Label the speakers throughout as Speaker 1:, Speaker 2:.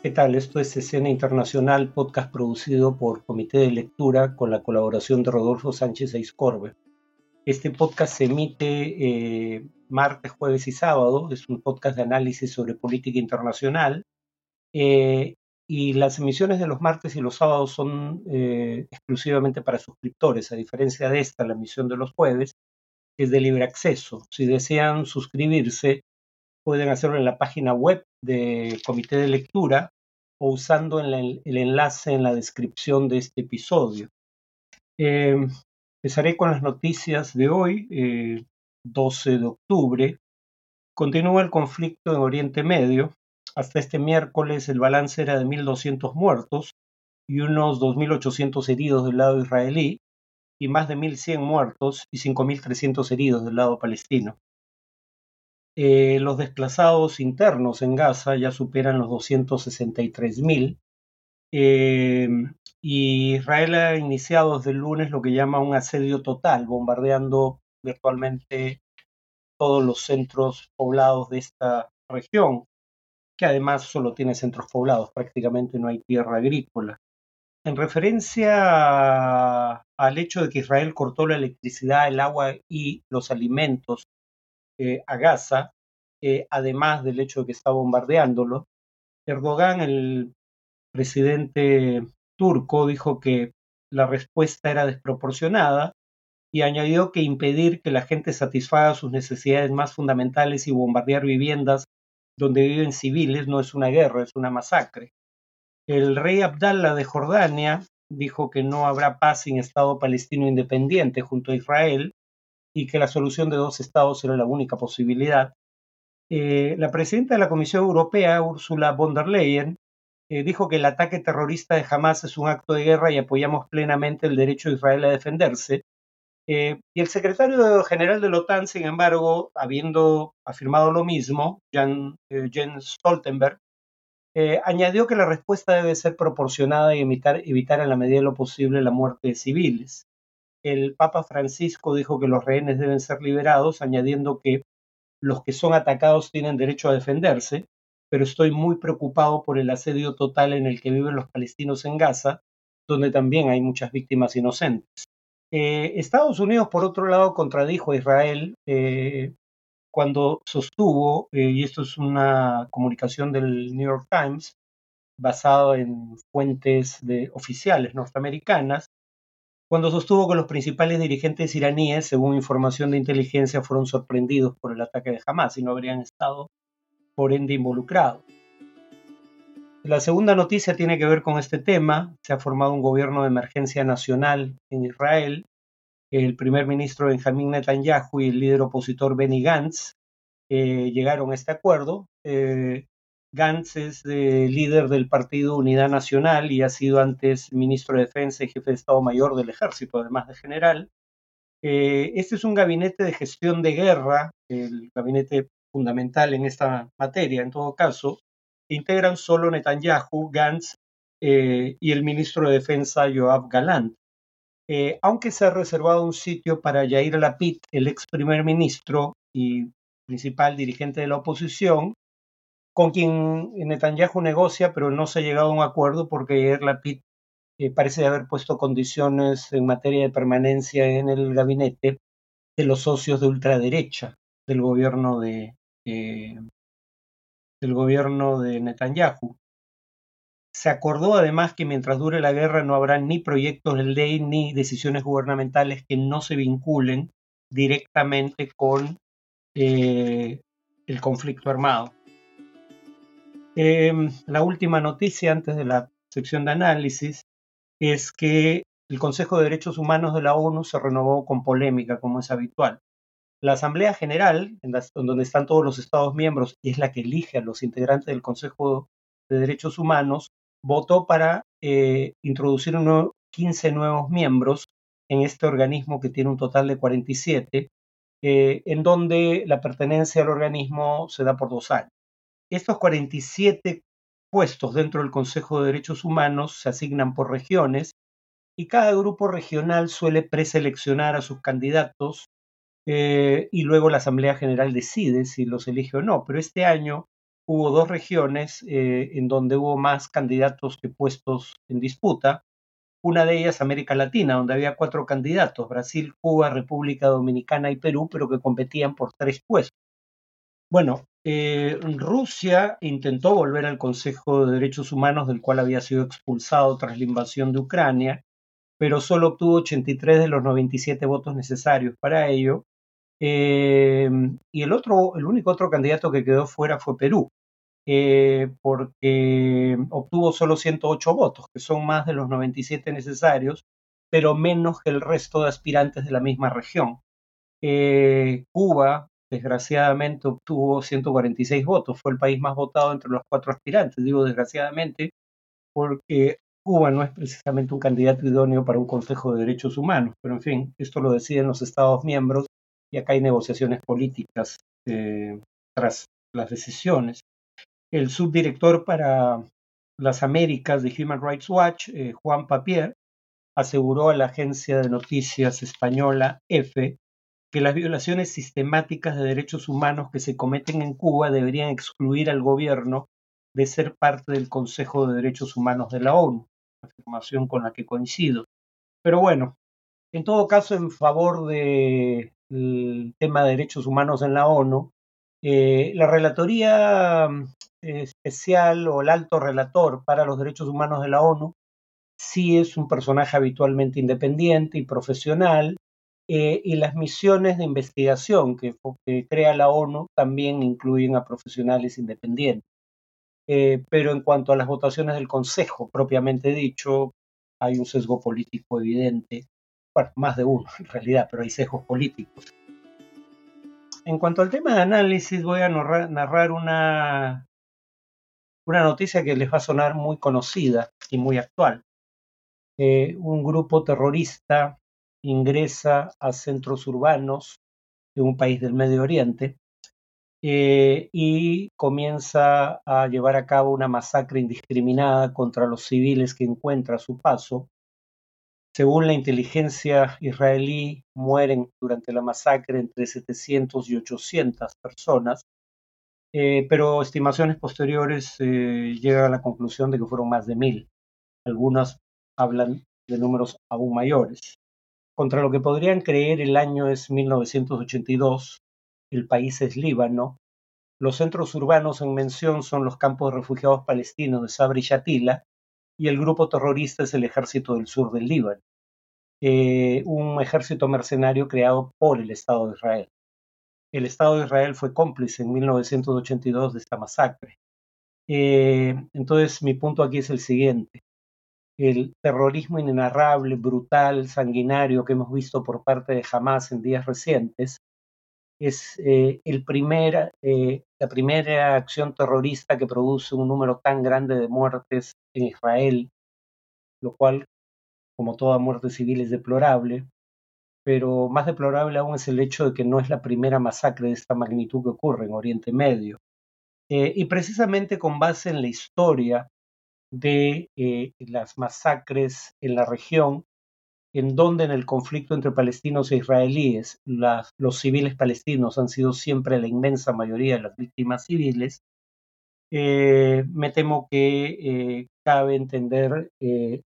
Speaker 1: ¿Qué tal? Esto es Escena Internacional, podcast producido por Comité de Lectura con la colaboración de Rodolfo Sánchez Eiscorbe. Este podcast se emite eh, martes, jueves y sábado. Es un podcast de análisis sobre política internacional. Eh, y las emisiones de los martes y los sábados son eh, exclusivamente para suscriptores, a diferencia de esta, la emisión de los jueves, es de libre acceso. Si desean suscribirse, pueden hacerlo en la página web de Comité de Lectura o usando el, enlace en la descripción de este episodio. Eh, empezaré con las noticias de hoy, 12 eh, de octubre. Continúa el conflicto en Oriente Medio. Hasta este miércoles el balance era de 1.200 muertos y unos 2.800 heridos del lado israelí y más de 1.100 muertos y 5.300 heridos del lado palestino. Eh, los desplazados internos en Gaza ya superan los 263.000 eh, y Israel ha iniciado desde el lunes lo que llama un asedio total, bombardeando virtualmente todos los centros poblados de esta región, que además solo tiene centros poblados, prácticamente no hay tierra agrícola. En referencia al hecho de que Israel cortó la electricidad, el agua y los alimentos eh, a Gaza, eh, además del hecho de que está bombardeándolo. Erdogan, el presidente turco, dijo que la respuesta era desproporcionada y añadió que impedir que la gente satisfaga sus necesidades más fundamentales y bombardear viviendas donde viven civiles no es una guerra, es una masacre. El rey Abdallah de Jordania dijo que no habrá paz sin Estado palestino independiente junto a Israel y que la solución de dos estados era la única posibilidad. Eh, la presidenta de la Comisión Europea, Ursula von der Leyen, eh, dijo que el ataque terrorista de Hamas es un acto de guerra y apoyamos plenamente el derecho de Israel a defenderse. Eh, y el secretario general de la OTAN, sin embargo, habiendo afirmado lo mismo, Jens Stoltenberg, añadió que la respuesta debe ser proporcionada y evitar, evitar en la medida de lo posible la muerte de civiles. El Papa Francisco dijo que los rehenes deben ser liberados, añadiendo que los que son atacados tienen derecho a defenderse, pero estoy muy preocupado por el asedio total en el que viven los palestinos en Gaza, donde también hay muchas víctimas inocentes. Eh, Estados Unidos, por otro lado, contradijo a Israel eh, cuando sostuvo, eh, y esto es una comunicación del New York Times, basado en fuentes de, oficiales norteamericanas, cuando sostuvo que los principales dirigentes iraníes, según información de inteligencia, fueron sorprendidos por el ataque de Hamas y no habrían estado, por ende, involucrados. La segunda noticia tiene que ver con este tema. Se ha formado un gobierno de emergencia nacional en Israel. El primer ministro Benjamin Netanyahu y el líder opositor Benny Gantz eh, llegaron a este acuerdo. Eh, Gantz es líder del Partido Unidad Nacional y ha sido antes ministro de Defensa y jefe de Estado Mayor del Ejército, además de general. Eh, este es un gabinete de gestión de guerra, el gabinete fundamental en esta materia, en todo caso. Integran solo Netanyahu, Gantz eh, y el ministro de Defensa Joab Galant. Eh, aunque se ha reservado un sitio para Yair Lapid, el ex primer ministro y principal dirigente de la oposición, con quien Netanyahu negocia, pero no se ha llegado a un acuerdo porque Lapid eh, parece haber puesto condiciones en materia de permanencia en el gabinete de los socios de ultraderecha del gobierno de eh, del gobierno de Netanyahu. Se acordó además que mientras dure la guerra no habrá ni proyectos de ley ni decisiones gubernamentales que no se vinculen directamente con eh, el conflicto armado. Em, la última noticia antes de la sección de análisis es que el Consejo de Derechos Humanos de la ONU se renovó con polémica, como es habitual. La Asamblea General, en, donde están todos los Estados miembros y es la que elige a los integrantes del Consejo de Derechos Humanos, votó para eh, introducir 15 nuevos miembros en este organismo que tiene un total de 47, eh, en donde la pertenencia al organismo se da por dos años. Estos 47 puestos dentro del Consejo de Derechos Humanos se asignan por regiones y cada grupo regional suele preseleccionar a sus candidatos eh, y luego la Asamblea General decide si los elige o no. Pero este año hubo dos regiones eh, en donde hubo más candidatos que puestos en disputa. Una de ellas América Latina, donde había cuatro candidatos, Brasil, Cuba, República Dominicana y Perú, pero que competían por tres puestos. Bueno, eh, Rusia intentó volver al Consejo de Derechos Humanos, del cual había sido expulsado tras la invasión de Ucrania, pero solo obtuvo 83 de los 97 votos necesarios para ello. Eh, y el otro, el único otro candidato que quedó fuera fue Perú, eh, porque obtuvo solo 108 votos, que son más de los 97 necesarios, pero menos que el resto de aspirantes de la misma región. Cuba desgraciadamente obtuvo 146 votos, fue el país más votado entre los cuatro aspirantes, digo desgraciadamente, porque Cuba no es precisamente un candidato idóneo para un Consejo de Derechos Humanos, pero en fin, esto lo deciden los Estados miembros y acá hay negociaciones políticas eh, tras las decisiones. El subdirector para las Américas de Human Rights Watch, eh, Juan Papier, aseguró a la agencia de noticias española EFE que las violaciones sistemáticas de derechos humanos que se cometen en Cuba deberían excluir al gobierno de ser parte del Consejo de Derechos Humanos de la ONU, afirmación con la que coincido. Pero bueno, en todo caso, en favor del tema de derechos humanos en la ONU, eh, la Relatoría mm, Especial o el Alto Relator para los Derechos Humanos de la ONU sí es un personaje habitualmente independiente y profesional eh, y las misiones de investigación que, crea la ONU también incluyen a profesionales independientes. Eh, pero en cuanto a las votaciones del Consejo, propiamente dicho, hay un sesgo político evidente. Bueno, más de uno en realidad, pero hay sesgos políticos. En cuanto al tema de análisis, voy a narrar una, una noticia que les va a sonar muy conocida y muy actual. Eh, un grupo terrorista ingresa a centros urbanos de un país del Medio Oriente eh, y comienza a llevar a cabo una masacre indiscriminada contra los civiles que encuentra a su paso. Según la inteligencia israelí, mueren durante la masacre entre 700 y 800 personas, eh, pero estimaciones posteriores eh, llegan a la conclusión de que fueron más de mil. Algunas hablan de números aún mayores. Contra lo que podrían creer el año es 1982, el país es Líbano, los centros urbanos en mención son los campos de refugiados palestinos de Sabri y Shatila y el grupo terrorista es el Ejército del Sur del Líbano, eh, un ejército mercenario creado por el Estado de Israel. El Estado de Israel fue cómplice en 1982 de esta masacre. Eh, entonces mi punto aquí es el siguiente el terrorismo inenarrable, brutal, sanguinario que hemos visto por parte de Hamas en días recientes, es eh, eh, la primera acción terrorista que produce un número tan grande de muertes en Israel, lo cual, como toda muerte civil, es deplorable, pero más deplorable aún es el hecho de que no es la primera masacre de esta magnitud que ocurre en Oriente Medio. Eh, y precisamente con base en la historia de eh, las masacres en la región, en donde en el conflicto entre palestinos e israelíes los civiles palestinos han sido siempre la inmensa mayoría de las víctimas civiles, eh, me temo que eh, cabe entender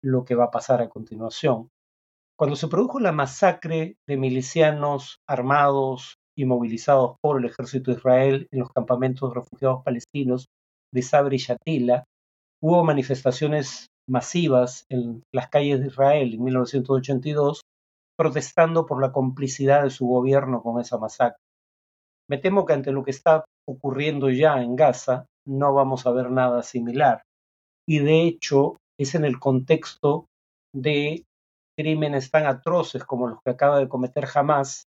Speaker 1: lo que va a pasar a continuación. Cuando se produjo la masacre de milicianos armados y movilizados por el ejército de Israel en los campamentos de refugiados palestinos de Sabri y Shatila, Hubo manifestaciones masivas en las calles de Israel en 1982 protestando por la complicidad de su gobierno con esa masacre. Me temo que ante lo que está ocurriendo ya en Gaza no vamos a ver nada similar. Y de hecho es en el contexto de crímenes tan atroces como los que acaba de cometer Hamas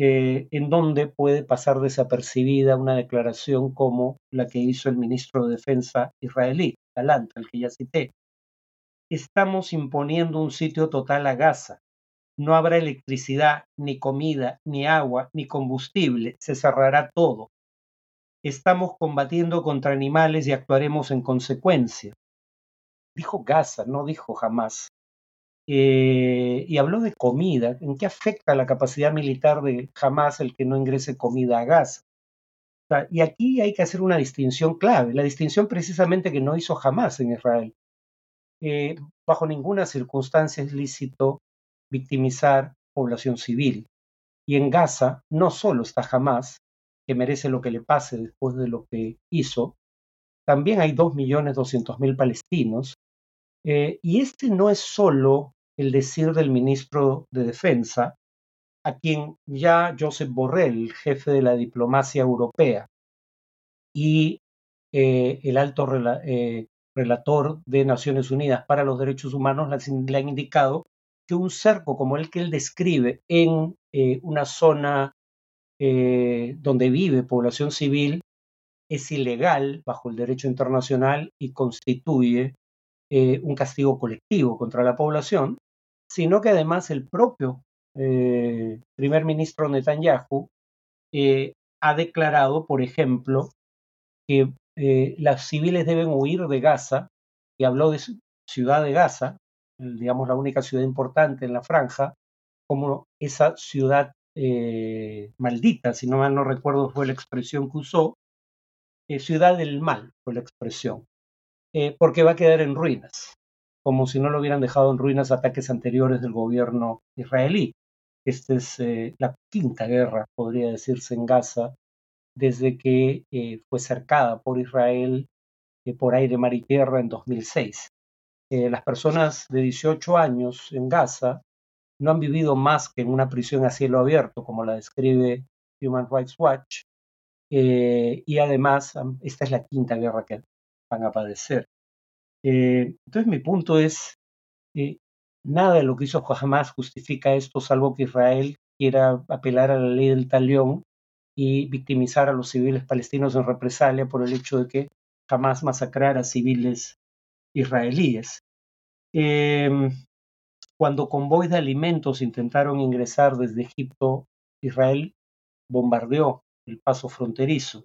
Speaker 1: eh, en donde puede pasar desapercibida una declaración como la que hizo el ministro de Defensa israelí, Galant, al que ya cité. Estamos imponiendo un sitio total a Gaza. No habrá electricidad, ni comida, ni agua, ni combustible. Se cerrará todo. Estamos combatiendo contra animales y actuaremos en consecuencia. Dijo Gaza, no dijo jamás. Eh, y habló de comida. ¿En qué afecta la capacidad militar de jamás el que no ingrese comida a Gaza? Y aquí hay que hacer una distinción clave, la distinción precisamente que no hizo jamás en Israel. Eh, bajo ninguna circunstancia es lícito victimizar población civil. Y en Gaza no solo está jamás, que merece lo que le pase después de lo que hizo, también hay 2.200.000 palestinos. Eh, y este no es solo el decir del ministro de Defensa, a quien ya Josep Borrell, jefe de la diplomacia europea, y eh, el alto eh, relator de Naciones Unidas para los Derechos Humanos le han indicado que un cerco como el que él describe en eh, una zona donde vive población civil es ilegal bajo el derecho internacional y constituye un castigo colectivo contra la población, sino que además el propio eh, primer ministro Netanyahu eh, ha declarado, por ejemplo, que eh, las civiles deben huir de Gaza, y habló de ciudad de Gaza, digamos la única ciudad importante en la franja, como esa ciudad maldita, si no mal no recuerdo fue la expresión que usó, ciudad del mal fue la expresión, porque va a quedar en ruinas, como si no lo hubieran dejado en ruinas ataques anteriores del gobierno israelí. Esta es eh, la quinta guerra, podría decirse, en Gaza, desde que eh, fue cercada por Israel eh, por aire, mar y tierra en 2006. las personas de 18 años en Gaza no han vivido más que en una prisión a cielo abierto, como la describe Human Rights Watch, y además esta es la quinta guerra que van a padecer. Entonces mi punto es, Nada de lo que hizo Hamas justifica esto, salvo que Israel quiera apelar a la ley del talión y victimizar a los civiles palestinos en represalia por el hecho de que jamás masacrara civiles israelíes. Em, cuando convoys de alimentos intentaron ingresar desde Egipto, Israel bombardeó el paso fronterizo.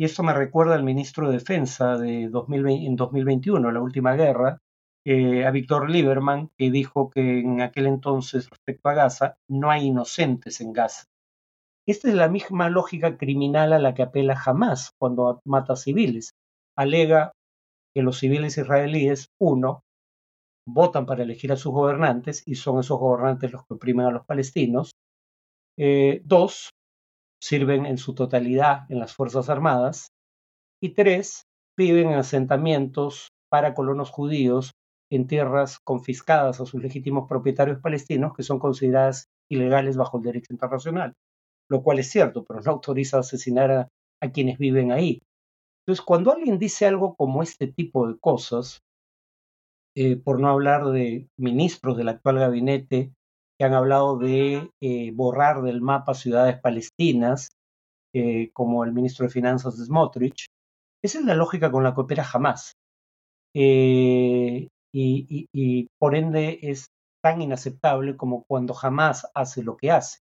Speaker 1: Y esto me recuerda al ministro de Defensa de en 2021, la última guerra, eh, a Víctor Lieberman, que dijo que en aquel entonces respecto a Gaza, no hay inocentes en Gaza. Esta es la misma lógica criminal a la que apela jamás cuando mata civiles. Alega que los civiles israelíes, uno, votan para elegir a sus gobernantes y son esos gobernantes los que oprimen a los palestinos. Eh, dos, sirven en su totalidad en las Fuerzas Armadas. Y tres, viven en asentamientos para colonos judíos en tierras confiscadas a sus legítimos propietarios palestinos que son consideradas ilegales bajo el derecho internacional, lo cual es cierto, pero no autoriza asesinar a, quienes viven ahí. Entonces, cuando alguien dice algo como este tipo de cosas, eh, por no hablar de ministros del actual gabinete que han hablado de eh, borrar del mapa ciudades palestinas, eh, como el ministro de Finanzas de Smotrich, esa es la lógica con la que opera jamás y, por ende es tan inaceptable como cuando jamás hace lo que hace.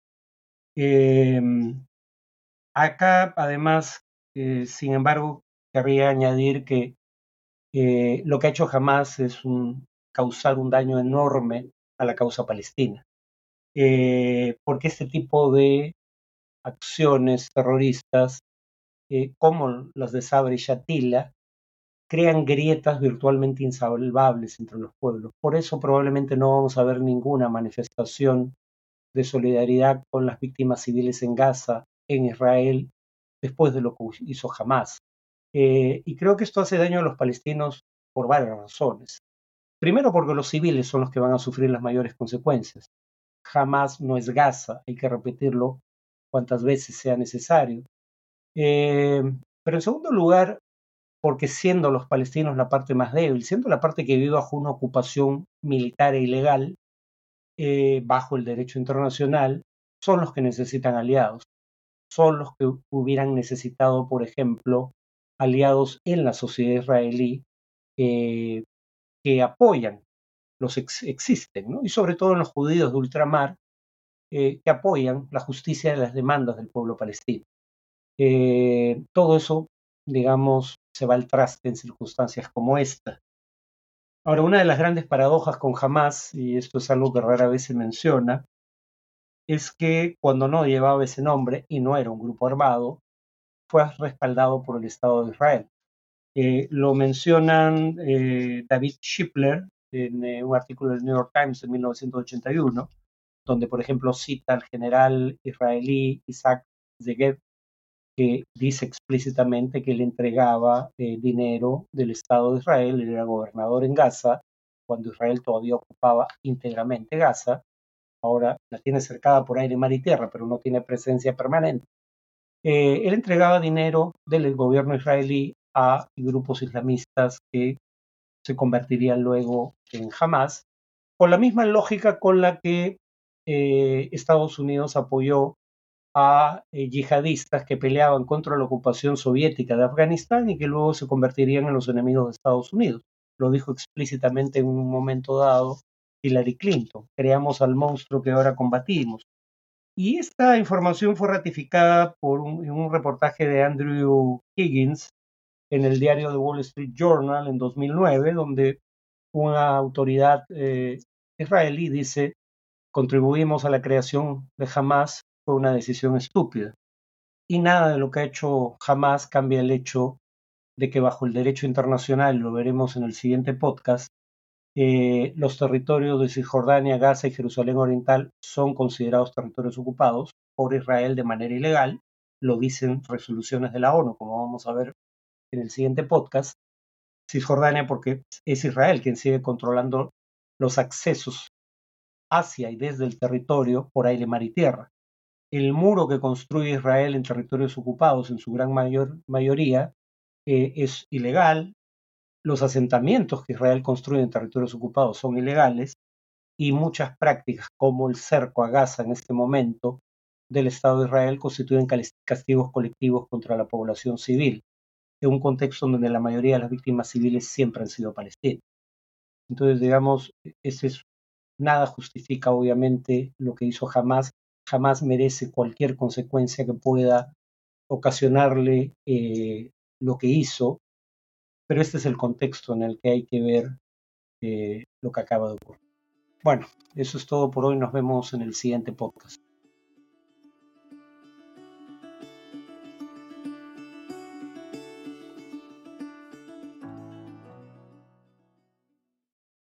Speaker 1: Em, acá, además, eh, sin embargo, querría añadir que eh, lo que ha hecho jamás es causar un daño enorme a la causa palestina, eh, porque este tipo de acciones terroristas, como las de Sabri y Shatila, crean grietas virtualmente insalvables entre los pueblos. Por eso probablemente no vamos a ver ninguna manifestación de solidaridad con las víctimas civiles en Gaza, en Israel, después de lo que hizo Hamas. Eh, y creo que esto hace daño a los palestinos por varias razones. Primero porque los civiles son los que van a sufrir las mayores consecuencias. Hamas no es Gaza, hay que repetirlo cuantas veces sea necesario. Eh, pero en segundo lugar, porque siendo los palestinos la parte más débil, siendo la parte que vive bajo una ocupación militar e ilegal, eh, bajo el derecho internacional, son los que necesitan aliados, son los que hubieran necesitado, por ejemplo, aliados en la sociedad israelí eh, que apoyan, los existen, ¿no? y sobre todo en los judíos de ultramar, eh, que apoyan la justicia de las demandas del pueblo palestino. todo eso, digamos, se va al traste en circunstancias como esta. Ahora, una de las grandes paradojas con Hamas, y esto es algo que rara vez se menciona, es que cuando no llevaba ese nombre y no era un grupo armado, fue respaldado por el Estado de Israel. Eh, lo mencionan eh, David Shipler en eh, un artículo del New York Times de 1981, donde, por ejemplo, cita al general israelí Isaac Zegev, que dice explícitamente que él entregaba dinero del Estado de Israel, él era gobernador en Gaza, cuando Israel todavía ocupaba íntegramente Gaza, ahora la tiene cercada por aire, mar y tierra, pero no tiene presencia permanente. él entregaba dinero del gobierno israelí a grupos islamistas que se convertirían luego en Hamas, con la misma lógica con la que eh, Estados Unidos apoyó a eh, yihadistas que peleaban contra la ocupación soviética de Afganistán y que luego se convertirían en los enemigos de Estados Unidos. Lo dijo explícitamente en un momento dado Hillary Clinton. Creamos al monstruo que ahora combatimos. Y esta información fue ratificada por un, un reportaje de Andrew Higgins en el diario The Wall Street Journal en 2009, donde una autoridad eh, israelí dice, contribuimos a la creación de Hamas, fue una decisión estúpida. Y nada de lo que ha hecho Hamas cambia el hecho de que bajo el derecho internacional, lo veremos en el siguiente podcast, eh, los territorios de Cisjordania, Gaza y Jerusalén Oriental son considerados territorios ocupados por Israel de manera ilegal, lo dicen resoluciones de la ONU, como vamos a ver en el siguiente podcast, Cisjordania, porque es Israel quien sigue controlando los accesos hacia y desde el territorio por aire, mar y tierra. El muro que construye Israel en territorios ocupados, en su gran mayor, mayoría, eh, es ilegal. Los asentamientos que Israel construye en territorios ocupados son ilegales y muchas prácticas como el cerco a Gaza en este momento del Estado de Israel constituyen castigos colectivos contra la población civil un contexto donde la mayoría de las víctimas civiles siempre han sido palestinas. Entonces, digamos, ese es, nada justifica obviamente lo que hizo jamás, jamás merece cualquier consecuencia que pueda ocasionarle eh, lo que hizo, pero este es el contexto en el que hay que ver eh, lo que acaba de ocurrir. Bueno, eso es todo por hoy, nos vemos en el siguiente podcast.